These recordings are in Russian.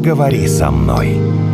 поговори со мной.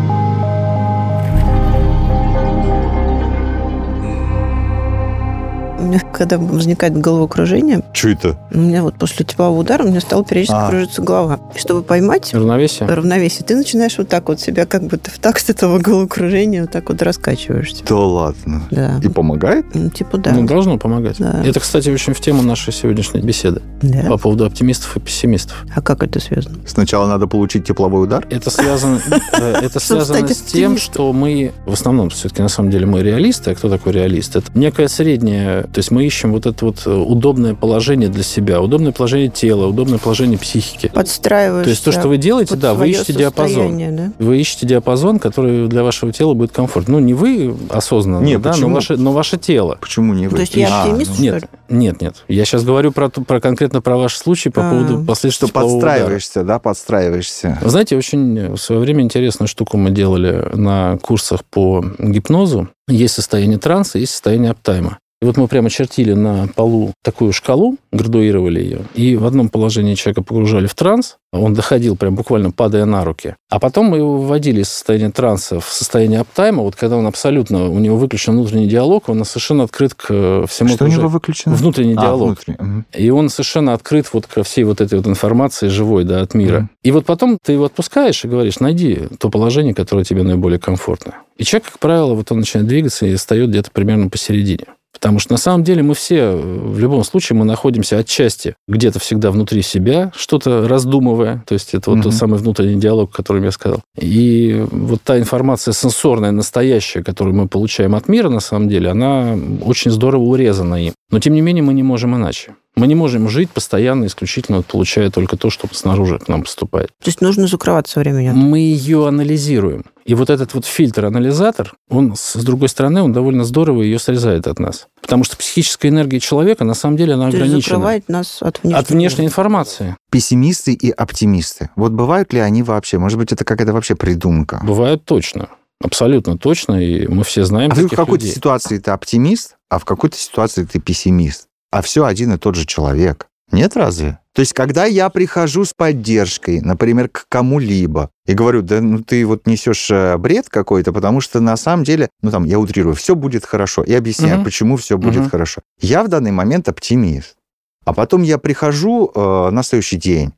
Меня, когда возникает головокружение, Что это? у меня вот после теплового удара у меня стала периодически А. кружиться голова. И чтобы поймать Равновесие? равновесие, ты начинаешь вот так вот себя как бы ты в такт этого головокружения вот так вот раскачиваешься. Да ладно. Да. И помогает? Ну, типа да. Ну, должно помогать. Да. Это, кстати, очень в тему нашей сегодняшней беседы Да. по поводу оптимистов и пессимистов. А как это связано? Сначала надо получить тепловой удар? Это связано, это связано с тем, что мы, в основном, все-таки, на самом деле, мы реалисты. А кто такой реалист? Это некое среднее, то есть мы ищем вот это вот э, удобное положение для себя, удобное положение тела, удобное положение психики. Подстраиваешься. То есть то, что вы делаете, да, вы ищете диапазон. да? Вы ищете диапазон, который для вашего тела будет комфортно. Ну, не вы осознанно, Не, да, но ваше, но ваше тело. Почему не вы? То есть я А, оптимист, ну, Нет, нет, нет. Я сейчас говорю про, про конкретно про ваш случай по А. поводу последствий Что теплового удара. подстраиваешься, да, подстраиваешься. Вы знаете, очень в свое время интересную штуку мы делали на курсах по гипнозу. Есть состояние транса, есть состояние аптайма. И вот мы прямо чертили на полу такую шкалу, градуировали ее, и в одном положении человека погружали в транс, он доходил прям буквально падая на руки. А потом мы его вводили из состояния транса в состояние аптайма, вот когда он абсолютно, у него выключен внутренний диалог, он совершенно открыт к всему Что у окружению. него выключено? Внутренний А, диалог. внутренний. Мгм. И он совершенно открыт вот ко всей вот этой вот информации живой, да, от мира. Мгм. И вот потом ты его отпускаешь и говоришь, найди то положение, которое тебе наиболее комфортно. И человек, как правило, вот он начинает двигаться и встает где-то примерно посередине. Потому что на самом деле мы все, э, в любом случае, мы находимся отчасти где-то всегда внутри себя, что-то раздумывая. То есть это вот Мгм. тот самый внутренний диалог, о котором я сказал. И вот та информация сенсорная, настоящая, которую мы получаем от мира, на самом деле, она очень здорово урезана им. Но, тем не менее, мы не можем иначе. Мы не можем жить постоянно, исключительно получая только то, что снаружи к нам поступает. То есть нужно закрываться времени. Мы ее анализируем. И вот этот вот фильтр-анализатор, он, с другой стороны, он довольно здорово ее срезает от нас. Потому что психическая энергия человека, на самом деле, она То ограничена. закрывает нас от внешнего От внешней мира. информации. Пессимисты и оптимисты. Вот бывают ли они вообще? Может быть, это какая-то вообще придумка? Бывает точно. Абсолютно точно. И мы все знаем А ты в какой-то людей. ситуации ты оптимист, а в какой-то ситуации ты пессимист. А все один и тот же человек. Нет разве? То есть, когда я прихожу с поддержкой, например, к кому-либо, и говорю, да ну ты вот несешь э, бред какой-то, потому что на самом деле, ну там, я утрирую, все будет хорошо, и объясняю, Мгм. почему все будет Мгм. хорошо. Я в данный момент оптимист. А потом я прихожу э, на следующий день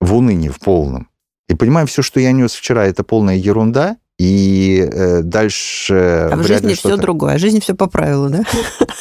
в уныние, в полном, и понимаю, все, что я нес вчера, это полная ерунда, и э, дальше... А в жизни все другое. А жизнь все по правилу, да?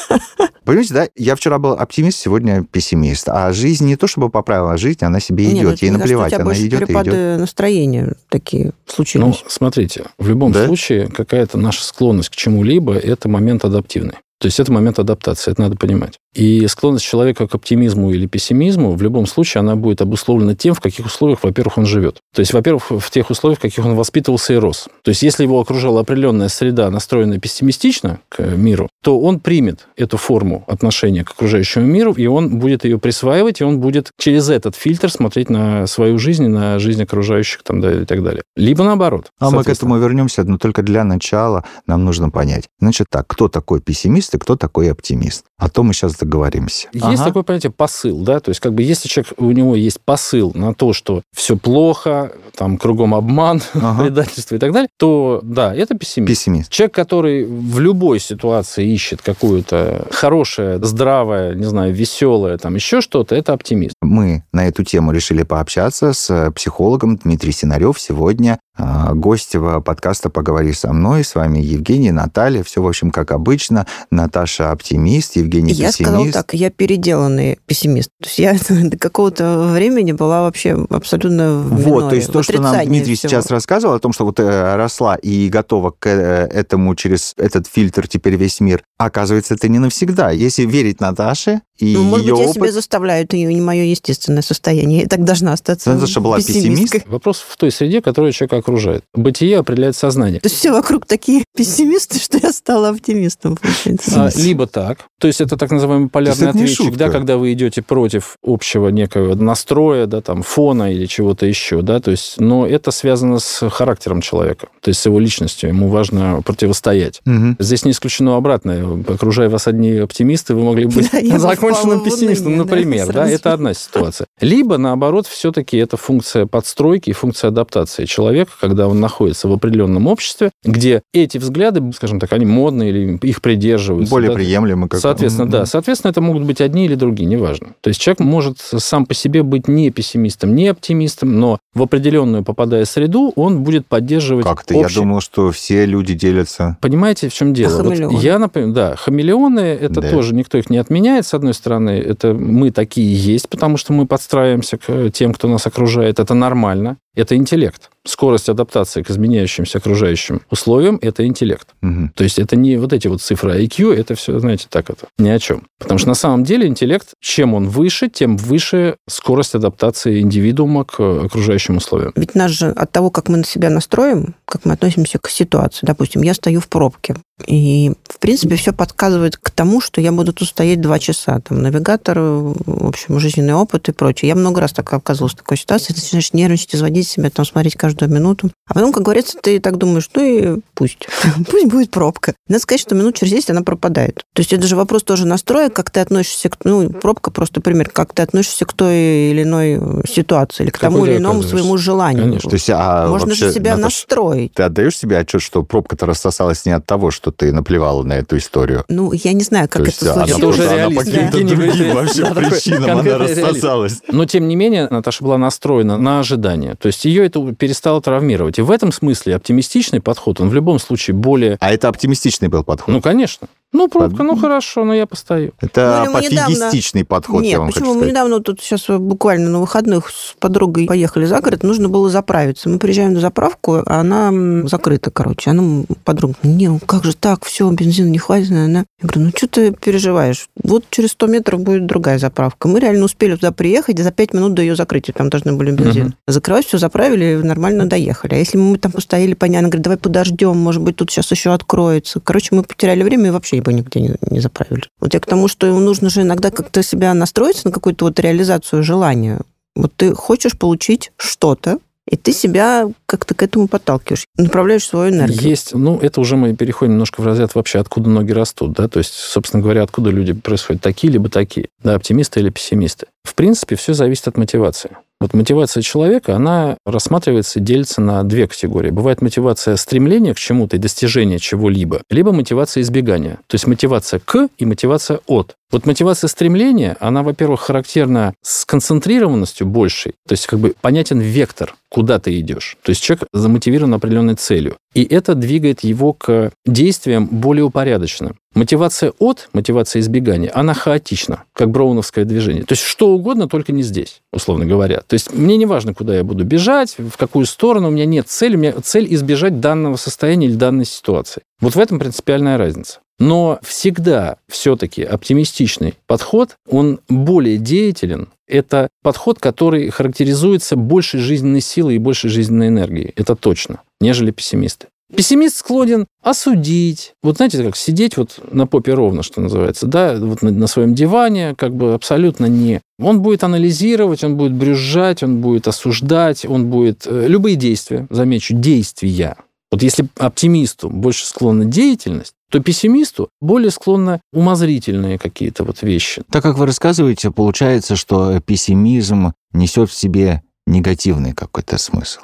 Понимаете, да? Я вчера был оптимист, сегодня пессимист. А жизнь не то чтобы поправила, а жизнь, она себе ну, идет. Ей мне кажется, у наплевать, тебя она идет и перепады идет. настроения такие Ну, случились. смотрите, в любом Да? случае какая-то наша склонность к чему-либо – это момент адаптивный. То есть это момент адаптации, это надо понимать. И склонность человека к оптимизму или пессимизму в любом случае она будет обусловлена тем, в каких условиях, во-первых, он живет. То есть, во-первых, в тех условиях, в каких он воспитывался и рос. То есть, если его окружала определенная среда, настроенная пессимистично к миру, то он примет эту форму отношения к окружающему миру, и он будет ее присваивать, и он будет через этот фильтр смотреть на свою жизнь, на жизнь окружающих там, да, и так далее. Либо наоборот. А мы к этому вернемся, но только для начала нам нужно понять. Значит так, кто такой пессимист и кто такой оптимист? А то мы сейчас договоримся. Есть Ага. такое понятие посыл, да, то есть как бы если человек, у него есть посыл на то, что все плохо, там кругом обман, Ага. предательство и так далее, то да, это пессимист. Пессимист. Человек, который в любой ситуации ищет какую-то хорошее, здравое, не знаю, веселое, там еще что-то, это оптимист. Мы на эту тему решили пообщаться с психологом Дмитрий Синарев. Сегодня а, гость э, подкаста «Поговори со мной». С вами Евгений, Наталья. Все, в общем, как обычно. Наташа оптимист, Евгений Я сказала так, я переделанный пессимист. То есть я до какого-то времени была вообще абсолютно в Вот, миноре, то есть то, что нам Дмитрий всего. сейчас рассказывал, о том, что вот э, росла и готова к э, этому через этот фильтр теперь весь мир, оказывается, это не навсегда. Если верить Наташе и Ну, может ее быть, я опыт... себе заставляю, это не мое естественное состояние. Я так должна остаться Наташа была пессимисткой. пессимисткой? Вопрос в той среде, которая человека окружает. Бытие определяет сознание. То есть все вокруг такие пессимисты, что я стала оптимистом, получается. А, либо так. То есть это так называемый полярный ответчик, да, когда вы идете против общего некого настроя, да, там, фона или чего-то еще, да, то есть, но это связано с характером человека, то есть с его личностью, ему важно противостоять. Мгм. Здесь не исключено обратное. Окружая вас одни оптимисты, вы могли бы Да, закончить повышенным пессимистом, например, да, это одна ситуация. Либо, наоборот, все-таки это функция подстройки и функция адаптации человека, когда он находится в определенном обществе, где эти взгляды, скажем так, они модные или их придерживаются. Более да, приемлемы. Как... Соответственно, да. Соответственно, это могут быть одни или другие, неважно. То есть человек может сам по себе быть не пессимистом, не оптимистом, но в определенную попадая среду, он будет поддерживать Как-то общий... я думал, что все люди делятся. Понимаете, в чем дело? Хамелеоны. Вот я, например, да, хамелеоны, это Да. тоже никто их не отменяет, с одной стороны, это мы такие есть, потому что мы подстраиваемся к тем, кто нас окружает, это нормально, это интеллект. Скорость адаптации к изменяющимся окружающим условиям – это интеллект. Мгм. То есть это не вот эти вот цифры IQ, это все, знаете, так это, ни о чем. Потому что на самом деле интеллект, чем он выше, тем выше скорость адаптации индивидуума к окружающим условиям. Ведь нас же от того, как мы на себя настроим, как мы относимся к ситуации. Допустим, я стою в пробке, и, в принципе, все подсказывает к тому, что я буду тут стоять два часа. Там навигатор, в общем, жизненный опыт и прочее. Я много раз так оказывалась в такой ситуации. Ты начинаешь нервничать, изводить себя, там, смотреть каждую минуту. А потом, как говорится, ты так думаешь, ну и пусть. пусть будет пробка. Надо сказать, что минут через 10 она пропадает. То есть это же вопрос тоже настроя, как ты относишься к... Ну, пробка просто пример, как ты относишься к той или иной ситуации, или к тому Какой ты или иному своему желанию. Конечно. То есть, а Можно вообще, же себя Наташ, настроить. Ты отдаешь себе отчет, что пробка-то рассосалась не от того, что ты наплевала на эту историю? Ну, я не знаю, как То это она случилось. Это уже просто- она реалист. по каким-то Евгений другим вообще да, причинам она рассосалась. Но, тем не менее, Наташа была настроена на ожидание. То есть ее это перестало травмировать. И в этом смысле оптимистичный подход, он в любом случае более... А это оптимистичный был подход. Ну, конечно. Ну, пробка, Под- ну, хорошо, но я постою. это ну, мы недавно- пофигистичный подход, Нет, я вам почему? хочу Мы недавно тут сейчас буквально на выходных с подругой поехали за город, нужно было заправиться. Мы приезжаем на заправку, а она закрыта, короче. Она, подруга, не, ну как же так, все, бензина не хватит, наверное. Я говорю, ну что ты переживаешь? Вот через 100 метров будет другая заправка. Мы реально успели туда приехать, и за 5 минут до ее закрытия там должны были бензин. Мгм. Закрывать все, заправили, нормально доехали. А если мы там постояли, понятно, говорит, давай подождем, может быть, тут сейчас еще откроется. Короче, мы потеряли время и вообще его нигде не, не заправили. Вот я к тому, что нужно же иногда как-то себя настроиться на какую-то вот реализацию желания. Вот ты хочешь получить что-то, и ты себя как-то к этому подталкиваешь, направляешь свою энергию. Есть, ну, это уже мы переходим немножко в разряд вообще, откуда ноги растут, да, то есть, собственно говоря, откуда люди происходят, такие либо такие, да, оптимисты или пессимисты. В принципе, все зависит от мотивации. Вот мотивация человека, она рассматривается делится на две категории. Бывает мотивация стремления к чему-то и достижения чего-либо, либо мотивация избегания. То есть мотивация к и мотивация от. Вот мотивация стремления, она, во-первых, характерна с концентрированностью большей, то есть как бы понятен вектор, куда ты идешь. То есть человек замотивирован определенной целью. И это двигает его к действиям более упорядоченным. Мотивация от, мотивация избегания, она хаотична, как броуновское движение. То есть что угодно, только не здесь, условно говоря. То есть мне не важно, куда я буду бежать, в какую сторону, у меня нет цели, у меня цель избежать данного состояния или данной ситуации. Вот в этом принципиальная разница. Но всегда все-таки оптимистичный подход, он более деятелен. Это подход, который характеризуется большей жизненной силой и большей жизненной энергией. Это точно, нежели пессимисты. Пессимист склонен осудить. Вот знаете, как сидеть вот на попе ровно, что называется, да, вот на, на своем диване, как бы абсолютно не. Он будет анализировать, он будет брюзжать, он будет осуждать, он будет... э, Любые действия, замечу, действия. Вот если оптимисту больше склонна деятельность, то пессимисту более склонны умозрительные какие-то вот вещи. Так как вы рассказываете, получается, что пессимизм несет в себе негативный какой-то смысл.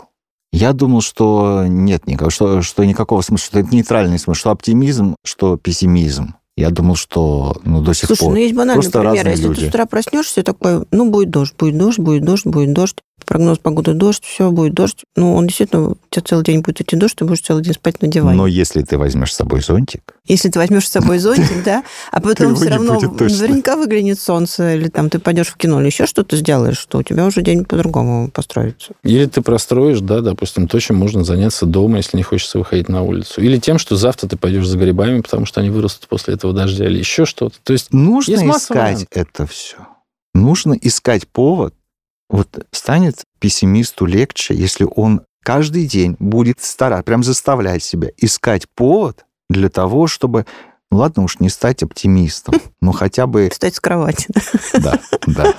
Я думал, что нет никакого, что, что никакого смысла, что это нейтральный смысл, что оптимизм, что пессимизм. Я думал, что ну, до сих Слушай, пор. ну есть банальный Просто пример. Если люди. ты с утра проснешься, такой, ну, будет дождь, будет дождь, будет дождь, будет дождь. Прогноз погоды дождь, все, будет дождь. Ну, он действительно, у тебя целый день будет идти дождь, ты будешь целый день спать на диване. Но если ты возьмешь с собой зонтик, Если ты возьмешь с собой зонтик, да, а потом все равно наверняка выглянет солнце, или там ты пойдешь в кино, или еще что-то сделаешь, что у тебя уже день по-другому построится. Или ты простроишь, да, допустим, то, чем можно заняться дома, если не хочется выходить на улицу. Или тем, что завтра ты пойдешь за грибами, потому что они вырастут после этого дождя, или еще что-то. То есть нужно искать это все. Нужно искать повод. Вот станет пессимисту легче, если он каждый день будет стараться, прям заставлять себя искать повод для того, чтобы, ну ладно уж не стать оптимистом, но хотя бы, Встать с кровати. да, да.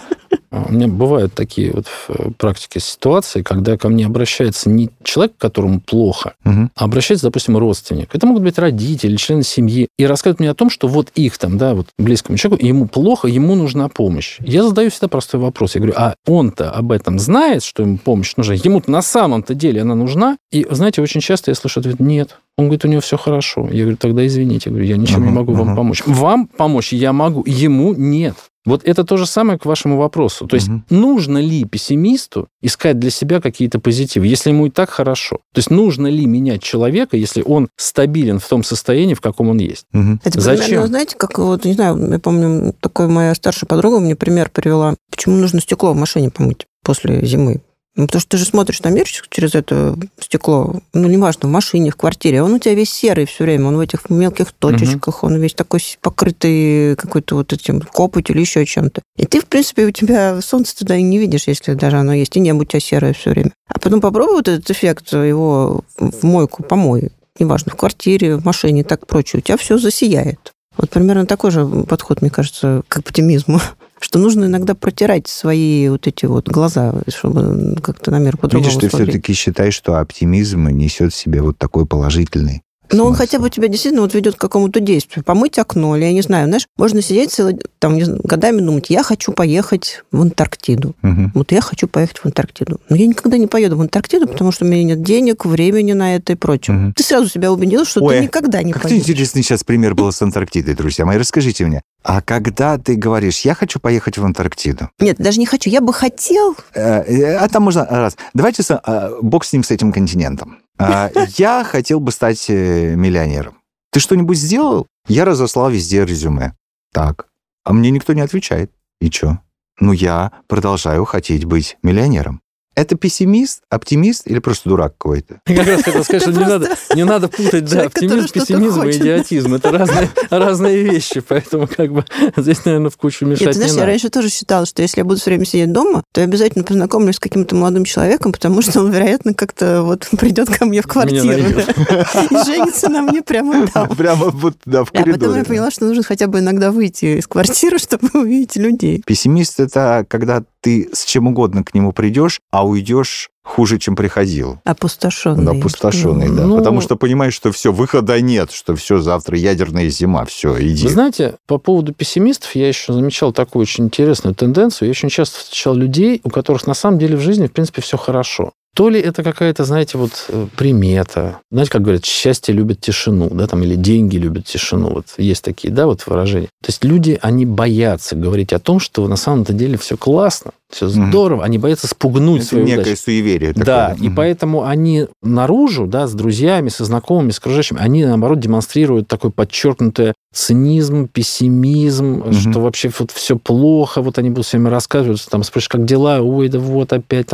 А, у меня бывают такие вот в э, практике ситуации, когда ко мне обращается не человек, которому плохо, угу. а обращается, допустим, родственник. Это могут быть родители, члены семьи. И рассказывают мне о том, что вот их там, да, вот близкому человеку, ему плохо, ему нужна помощь. Я задаю всегда простой вопрос. Я говорю, а он-то об этом знает, что ему помощь нужна? Ему-то на самом-то деле она нужна? И, знаете, очень часто я слышу ответ, нет, он говорит, у него все хорошо. Я говорю, тогда извините, я говорю, я ничем uh-huh, не могу uh-huh. вам помочь. Вам помочь я могу, ему нет. Вот это то же самое к вашему вопросу. То есть угу. нужно ли пессимисту искать для себя какие-то позитивы, если ему и так хорошо? То есть нужно ли менять человека, если он стабилен в том состоянии, в каком он есть? Угу. Это Зачем? Примерно, знаете, как вот, не знаю, я помню, такая моя старшая подруга мне пример привела, почему нужно стекло в машине помыть после зимы. Ну, потому что ты же смотришь на мир через это стекло, ну, неважно, в машине, в квартире, он у тебя весь серый все время, он в этих мелких точечках, угу. он весь такой покрытый какой-то вот этим копотью или еще чем-то. И ты, в принципе, у тебя солнце туда и не видишь, если даже оно есть, и небо у тебя серое все время. А потом попробуй вот этот эффект его в мойку помой, неважно, в квартире, в машине и так прочее, у тебя все засияет. Вот примерно такой же подход, мне кажется, к оптимизму что нужно иногда протирать свои вот эти вот глаза, чтобы как-то на мир по-другому Видишь, ты все-таки считаешь, что оптимизм несет в себе вот такой положительный но он хотя бы тебя действительно вот ведет к какому-то действию. Помыть окно, или я не знаю, знаешь, можно сидеть целый, там, годами думать, я хочу поехать в Антарктиду. Угу. Вот я хочу поехать в Антарктиду. Но я никогда не поеду в Антарктиду, потому что у меня нет денег, времени на это и прочее. Угу. Ты сразу себя убедил, что Ой, ты никогда не как поедешь. интересный сейчас пример был с Антарктидой, друзья мои. Расскажите мне, а когда ты говоришь, я хочу поехать в Антарктиду? Нет, даже не хочу, я бы хотел. Э, э, а там можно раз. Давайте а, бог с ним, с этим континентом. А, я хотел бы стать э, миллионером. Ты что-нибудь сделал? Я разослал везде резюме. Так. А мне никто не отвечает. И что? Ну, я продолжаю хотеть быть миллионером. Это пессимист, оптимист или просто дурак какой-то? Я как раз хотел сказать, что не надо, не надо путать да, оптимизм, пессимизм и идиотизм. Это разные, разные вещи, поэтому как бы здесь, наверное, в кучу мешать Нет, ты знаешь, не я раньше тоже считала, что если я буду все время сидеть дома, то я обязательно познакомлюсь с каким-то молодым человеком, потому что он, вероятно, как-то вот придет ко мне в квартиру и женится на мне прямо там. Прямо вот, да, в коридоре. А потом я поняла, что нужно хотя бы иногда выйти из квартиры, чтобы увидеть людей. Пессимист – это когда ты с чем угодно к нему придешь, а уйдешь хуже, чем приходил. Опустошенный. Опустошенный, да. Ну, Потому что понимаешь, что все, выхода нет, что все, завтра ядерная зима, все, иди. Вы знаете, по поводу пессимистов я еще замечал такую очень интересную тенденцию. Я очень часто встречал людей, у которых на самом деле в жизни, в принципе, все хорошо. То ли это какая-то, знаете, вот э, примета. Знаете, как говорят, счастье любит тишину, да, там, или деньги любят тишину. Вот есть такие, да, вот выражения. То есть люди, они боятся говорить о том, что на самом-то деле все классно, все здорово. Угу. Они боятся спугнуть это свою некое удачу. суеверие. Такое. Да, угу. и поэтому они наружу, да, с друзьями, со знакомыми, с окружающими, они, наоборот, демонстрируют такой подчеркнутое цинизм, пессимизм, угу. что вообще вот все плохо, вот они будут всеми рассказывать, там спрашиваешь, как дела, ой, да вот опять,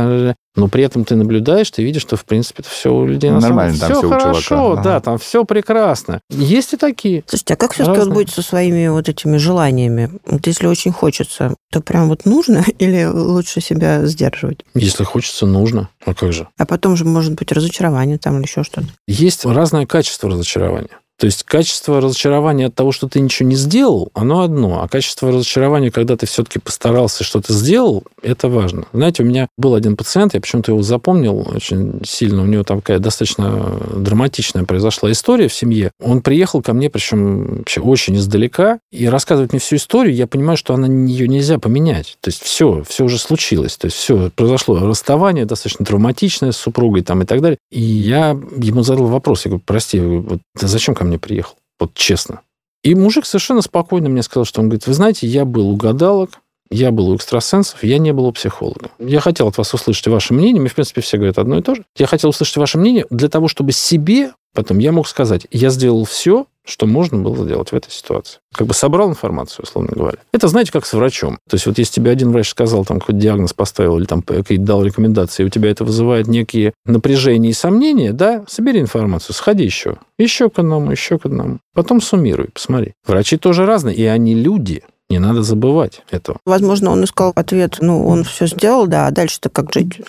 но при этом ты наблюдаешь, ты видишь, что, в принципе, это все у людей на Нормально, самом... там все хорошо, ага. да, там все прекрасно. Есть и такие. Слушайте, а как все-таки вот быть со своими вот этими желаниями? Вот если очень хочется, то прям вот нужно или лучше себя сдерживать? Если хочется, нужно. А как же? А потом же может быть разочарование там или еще что-то. Есть разное качество разочарования. То есть качество разочарования от того, что ты ничего не сделал, оно одно. А качество разочарования, когда ты все-таки постарался, что-то сделал, это важно. Знаете, у меня был один пациент, я почему-то его запомнил очень сильно. У него там такая достаточно драматичная произошла история в семье. Он приехал ко мне, причем вообще очень издалека, и рассказывать мне всю историю, я понимаю, что она, ее нельзя поменять. То есть все, все уже случилось. То есть все, произошло расставание достаточно травматичное с супругой там, и так далее. И я ему задал вопрос, я говорю, прости, вот зачем ко мне приехал. Вот честно. И мужик совершенно спокойно мне сказал, что он говорит, вы знаете, я был у гадалок, я был у экстрасенсов, я не был у психолога. Я хотел от вас услышать ваше мнение, мне, в принципе, все говорят одно и то же. Я хотел услышать ваше мнение для того, чтобы себе потом я мог сказать, я сделал все, что можно было сделать в этой ситуации. Как бы собрал информацию, условно говоря. Это, знаете, как с врачом. То есть вот если тебе один врач сказал, там, какой-то диагноз поставил или там какие-то дал рекомендации, и у тебя это вызывает некие напряжения и сомнения, да, собери информацию, сходи еще. Еще к одному, еще к одному. Потом суммируй, посмотри. Врачи тоже разные, и они люди. Не надо забывать этого. Возможно, он искал ответ, ну, он все сделал, да, а дальше-то как жить?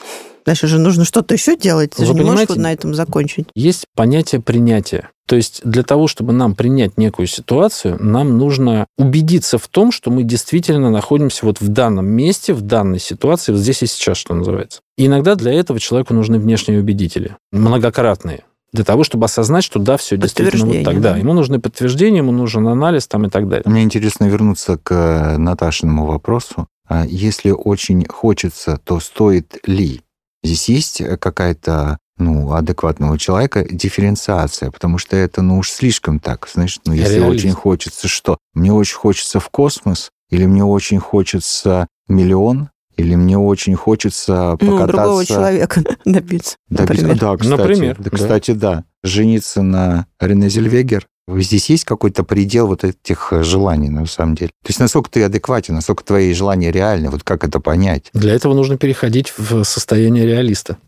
Дальше же нужно что-то еще делать. Ты Вы же не можешь вот на этом закончить. Есть понятие принятия. То есть для того, чтобы нам принять некую ситуацию, нам нужно убедиться в том, что мы действительно находимся вот в данном месте, в данной ситуации, вот здесь и сейчас, что называется. И иногда для этого человеку нужны внешние убедители, многократные для того, чтобы осознать, что да, все действительно вот так. Да. ему нужны подтверждения, ему нужен анализ там и так далее. Мне интересно вернуться к э, Наташиному вопросу. А Если очень хочется, то стоит ли? Здесь есть э, какая-то ну, адекватного человека дифференциация, потому что это, ну, уж слишком так, знаешь, ну, если Реализм. очень хочется что? Мне очень хочется в космос, или мне очень хочется миллион, или мне очень хочется Ну, покататься... другого человека добиться, Добиться- например. Да, кстати, Например, да, да. кстати, да. Жениться на Рене Зельвегер. Здесь есть какой-то предел вот этих э, желаний, на самом деле. То есть насколько ты адекватен, насколько твои желания реальны, вот как это понять? Для этого нужно переходить в состояние реалиста.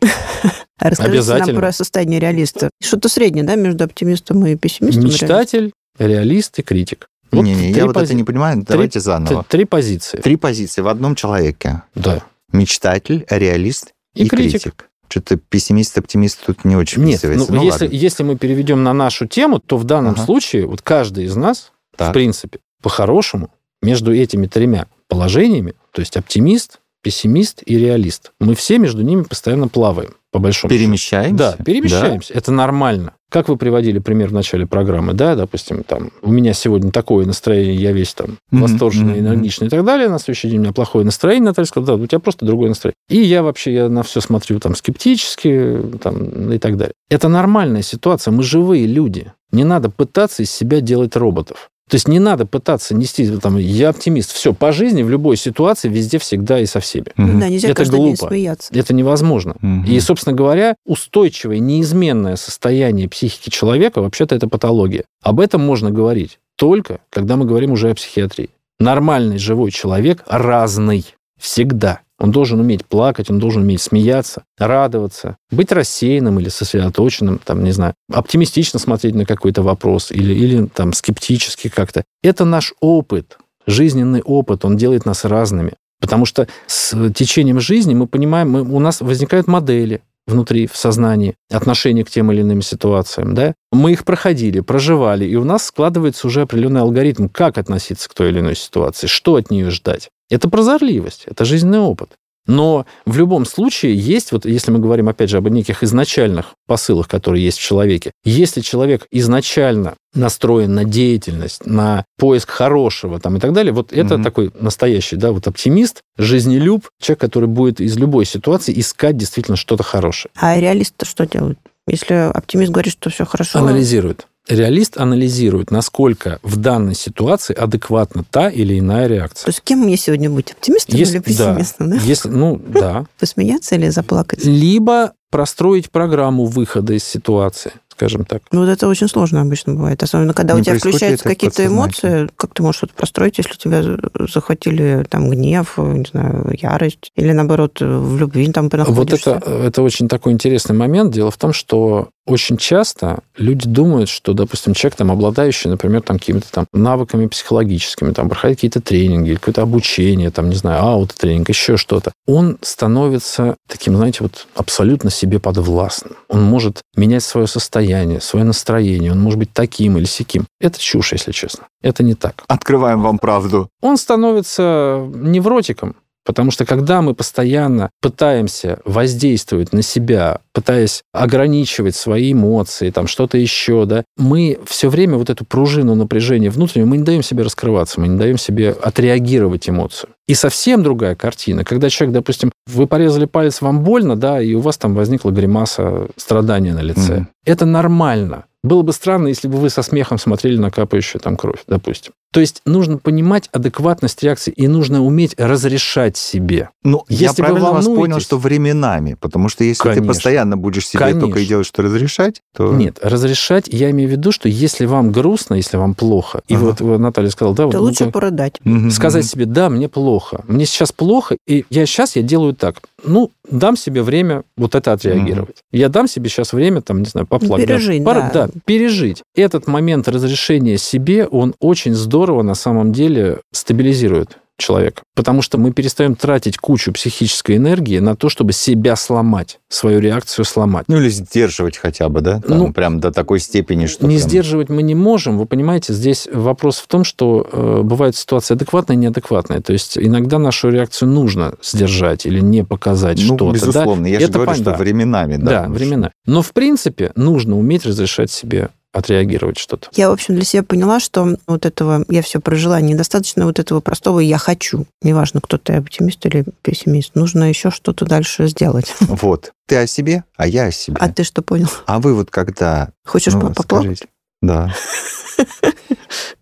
Расскажите Обязательно. нам про состояние реалиста. Что-то среднее, да, между оптимистом и пессимистом? Мечтатель, реалист и критик. Вот Не-не, я вот пози- это не понимаю, давайте заново. Три позиции. Три позиции в одном человеке. Да. Мечтатель, реалист И, и, критик. критик. Что-то пессимист, оптимист тут не очень Нет, вписывается. ну, Ну, если, ладно. если мы переведем на нашу тему, то в данном Ага. случае вот каждый из нас, в Так. принципе, по-хорошему, между этими тремя положениями, то есть оптимист, пессимист и реалист, мы все между ними постоянно плаваем, по большому счету. Перемещаемся? Да, перемещаемся. Это нормально. Как вы приводили пример в начале программы, да, допустим, там, у меня сегодня такое настроение, я весь там восторженный, энергичный и так далее, на следующий день у меня плохое настроение, Наталья сказала, да, у тебя просто другое настроение. И я вообще я на все смотрю там скептически там, и так далее. Это нормальная ситуация, мы живые люди. Не надо пытаться из себя делать роботов. То есть не надо пытаться нести, там, я оптимист. Все, по жизни, в любой ситуации, везде, всегда и со всеми. Мгм. Да, нельзя Это каждый день глупо. смеяться. Это невозможно. Мгм. И, собственно говоря, устойчивое, неизменное состояние психики человека, вообще-то это патология. Об этом можно говорить только, когда мы говорим уже о психиатрии. Нормальный живой человек разный. Всегда. Он должен уметь плакать, он должен уметь смеяться, радоваться, быть рассеянным или сосредоточенным, там, не знаю, оптимистично смотреть на какой-то вопрос или, или там скептически как-то. Это наш опыт, жизненный опыт, он делает нас разными. Потому что с течением жизни мы понимаем, мы, у нас возникают модели внутри, в сознании, отношения к тем или иным ситуациям. Да? Мы их проходили, проживали, и у нас складывается уже определенный алгоритм, как относиться к той или иной ситуации, что от нее ждать. Это прозорливость, это жизненный опыт. Но в любом случае есть, вот если мы говорим, опять же, об неких изначальных посылах, которые есть в человеке, если человек изначально настроен на деятельность, на поиск хорошего там, и так далее, вот это Мгм. такой настоящий да, вот оптимист, жизнелюб, человек, который будет из любой ситуации искать действительно что-то хорошее. А реалисты что делают? Если оптимист говорит, что все хорошо, Анализирует. Реалист анализирует, насколько в данной ситуации адекватна та или иная реакция. то есть кем мне сегодня быть? Оптимистом Если- или пессимистом? Да. Если, ну, да. Посмеяться или заплакать? Либо простроить программу выхода из ситуации, скажем так. Ну, вот это очень сложно обычно бывает. Особенно, когда Не у тебя включаются какие-то эмоции. Как ты можешь что-то простроить, если тебя захватили там гнев, не знаю, ярость? Или, наоборот, в любви там Вот находишься? это, это очень такой интересный момент. Дело в том, что очень часто люди думают, что, допустим, человек, там, обладающий, например, там, какими-то там навыками психологическими, там, проходит какие-то тренинги, какое-то обучение, там, не знаю, аутотренинг, еще что-то, он становится таким, знаете, вот абсолютно себе подвластным. Он может менять свое состояние, свое настроение, он может быть таким или сяким. Это чушь, если честно. Это не так. Открываем вам правду. Он становится невротиком, Потому что когда мы постоянно пытаемся воздействовать на себя, пытаясь ограничивать свои эмоции, там что-то еще, да, мы все время вот эту пружину напряжения внутреннего, мы не даем себе раскрываться, мы не даем себе отреагировать эмоцию. И совсем другая картина, когда человек, допустим, вы порезали палец, вам больно, да, и у вас там возникла гримаса страдания на лице. Мгм. Это нормально. Было бы странно, если бы вы со смехом смотрели на капающую там кровь, допустим. То есть нужно понимать адекватность реакции и нужно уметь разрешать себе. Ну, я Если вы правильно вас понял, волнуетесь- что временами, потому что если ты Конечно. постоянно будешь себе только и Конечно. делать, что разрешать, то... Нет, разрешать, я имею в виду, что если вам грустно, если вам плохо, и Ага. вот вот Наталья сказала, да, вот, То ну, лучше как- порыдать. Сказать себе, да, мне плохо, мне сейчас плохо, и я сейчас я делаю так. Ну, дам себе время вот это отреагировать. Я дам себе сейчас время, там, не знаю, поплакать. пережить, Пора- да. пережить. Этот момент разрешения себе, он очень здорово на самом деле стабилизирует человека. Потому что мы перестаем тратить кучу психической энергии на то, чтобы себя сломать, свою реакцию сломать. Ну или сдерживать хотя бы, да? Там Ну, прям до такой степени, что... не прям- сдерживать мы не можем. Вы понимаете, здесь вопрос в том, что э, бывают ситуации адекватные и неадекватные. То есть иногда нашу реакцию нужно сдержать или не показать Ну, что-то. да. безусловно. Я же Это говорю, пон- что да. временами, да. Да, времена. Но в принципе нужно уметь разрешать себе отреагировать что-то. Я, в общем, для себя поняла, что вот этого я все прожила, недостаточно вот этого простого «я хочу». Неважно, кто ты, оптимист или пессимист. Нужно еще что-то дальше сделать. Вот. Ты о себе, а я о себе. А ты что понял? А вы вот когда... Хочешь ну, по- поплакать? скажите. Да.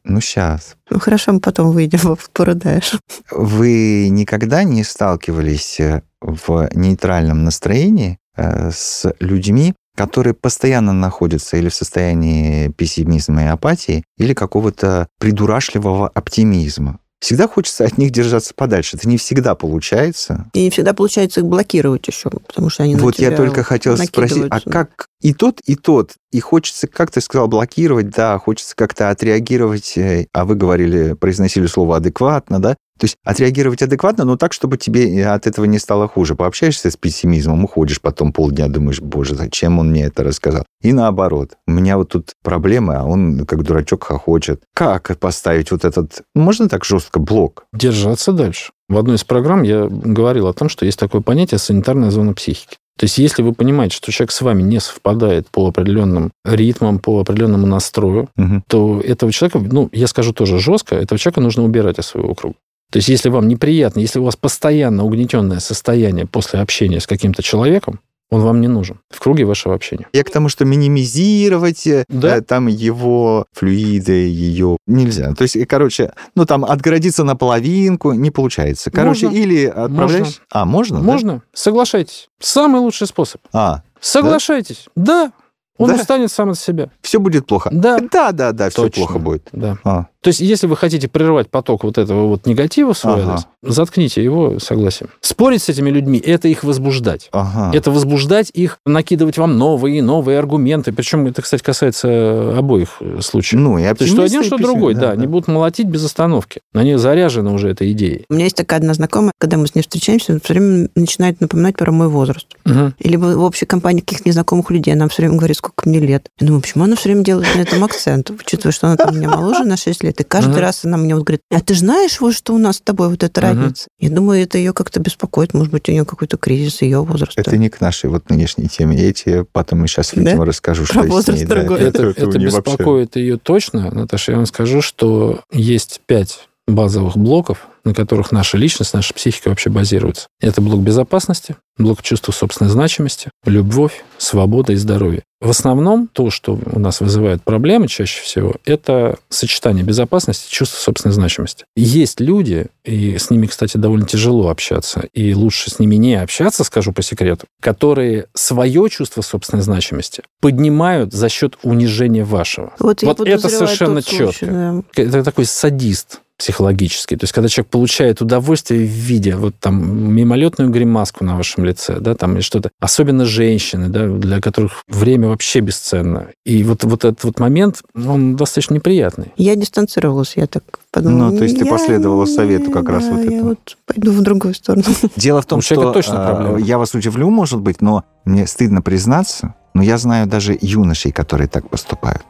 Ну, сейчас. Ну, хорошо, мы потом выйдем, порыдаешь. Вы никогда не сталкивались э, в нейтральном настроении э, с людьми, которые постоянно находятся или в состоянии пессимизма и апатии, или какого-то придурашливого оптимизма? Всегда хочется от них держаться подальше. Это не всегда получается. И не всегда получается их блокировать еще, потому что они Вот я только хотел спросить, а как и тот, и тот? И хочется, как ты сказал, блокировать, да, хочется как-то отреагировать, э, а вы говорили, произносили слово адекватно, да? То есть отреагировать адекватно, но так, чтобы тебе от этого не стало хуже. Пообщаешься с пессимизмом, уходишь потом полдня, думаешь, боже, зачем он мне это рассказал? И наоборот. У меня вот тут проблемы, а он как дурачок хохочет. Как поставить вот этот, можно так жестко, блок? Держаться дальше. В одной из программ я говорил о том, что есть такое понятие санитарная зона психики. То есть, если вы понимаете, что человек с вами не совпадает по определенным ритмам, по определенному настрою, Мгм. то этого человека, ну, я скажу тоже жестко, этого человека нужно убирать из своего круга. То есть, если вам неприятно, если у вас постоянно угнетенное состояние после общения с каким-то человеком, он вам не нужен в круге вашего общения. Я к тому, что минимизировать э, Да. э, там его флюиды, ее нельзя. То есть, короче, ну там отгородиться на половинку не получается. Короче, Можно. или отправляешь... Можно. А, можно? да? Можно? Соглашайтесь. Самый лучший способ. А, Соглашайтесь. Да. Он Да? устанет сам от себя. все будет плохо. Да. Да, да, да, все Точно. плохо будет. Да. А, То есть, если вы хотите прервать поток вот этого вот негатива в свой Ага. адрес, заткните его согласием. Спорить с этими людьми – это их возбуждать. ага. Это возбуждать их, накидывать вам новые и новые аргументы. Причем это, кстати, касается обоих э, случаев. Ну, и То есть, что один, что другой, да, они будут молотить без остановки. Они заряжены уже этой идеей. У меня есть такая одна знакомая, когда мы с ней встречаемся, она все время начинает напоминать про мой возраст. Мгм. Или в в общей компании каких-то незнакомых людей, она все время говорит, сколько мне лет. Я думаю, почему она все время делает на этом акцент, учитывая, что она там меня моложе на 6 лет. И каждый Мгм. раз она мне вот говорит, а ты знаешь, вот что у нас с тобой вот эта Мгм. разница? Я думаю, это ее как-то беспокоит. Может быть, у нее какой-то кризис ее возраста. Это не к нашей вот нынешней теме. Я тебе потом сейчас, Да? видимо, расскажу, Про что с возраст ней. да. другой. Это, у это нее вообще- беспокоит ее точно, Наташа. Я вам скажу, что есть пять базовых блоков, на которых наша личность, наша психика вообще базируется. Это блок безопасности, блок чувства собственной значимости, любовь, свобода и здоровье. В основном то, что у нас вызывает проблемы чаще всего, это сочетание безопасности и чувства собственной значимости. Есть люди, и с ними, кстати, довольно тяжело общаться, и лучше с ними не общаться, скажу по секрету, которые свое чувство собственной значимости поднимают за счет унижения вашего. Вот, Вот это совершенно случай, четко. да. Это такой садист психологический. То есть, когда человек получает удовольствие в виде вот там мимолетную гримаску на вашем лице, да, там или что-то. Особенно женщины, да, для которых время вообще бесценно. И вот, вот этот вот момент, он достаточно неприятный. Я дистанцировалась, я так подумала. Ну, то есть ты я последовала не- совету как раз да, вот я этому. вот пойду в другую сторону. Дело в том, У что точно э, проблема. я вас удивлю, может быть, но мне стыдно признаться, но я знаю даже юношей, которые так поступают.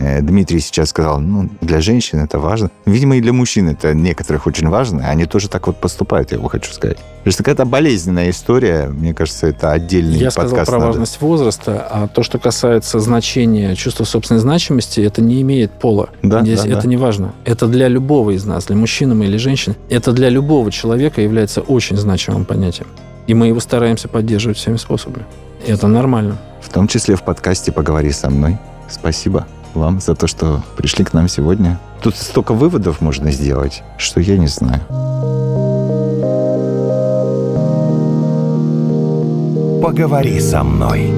Э, Дмитрий сейчас сказал, ну, для женщин это важно. Видимо, и для мужчин это некоторых очень важно. Они тоже так вот поступают, я его хочу сказать. Потому что какая-то болезненная история, мне кажется, это отдельный Я сказал подкаст про надо. важность возраста, а то, что касается значения чувства собственной значимости, это не имеет пола. Да, Здесь да, это да. не важно. Это для любого из нас, для мужчины мы или женщин. Это для любого человека является очень значимым понятием. И мы его стараемся поддерживать всеми способами. И это нормально. В том числе в подкасте «Поговори со мной». Спасибо вам за то, что пришли к нам сегодня. Тут столько выводов можно сделать, что я не знаю. Поговори со мной.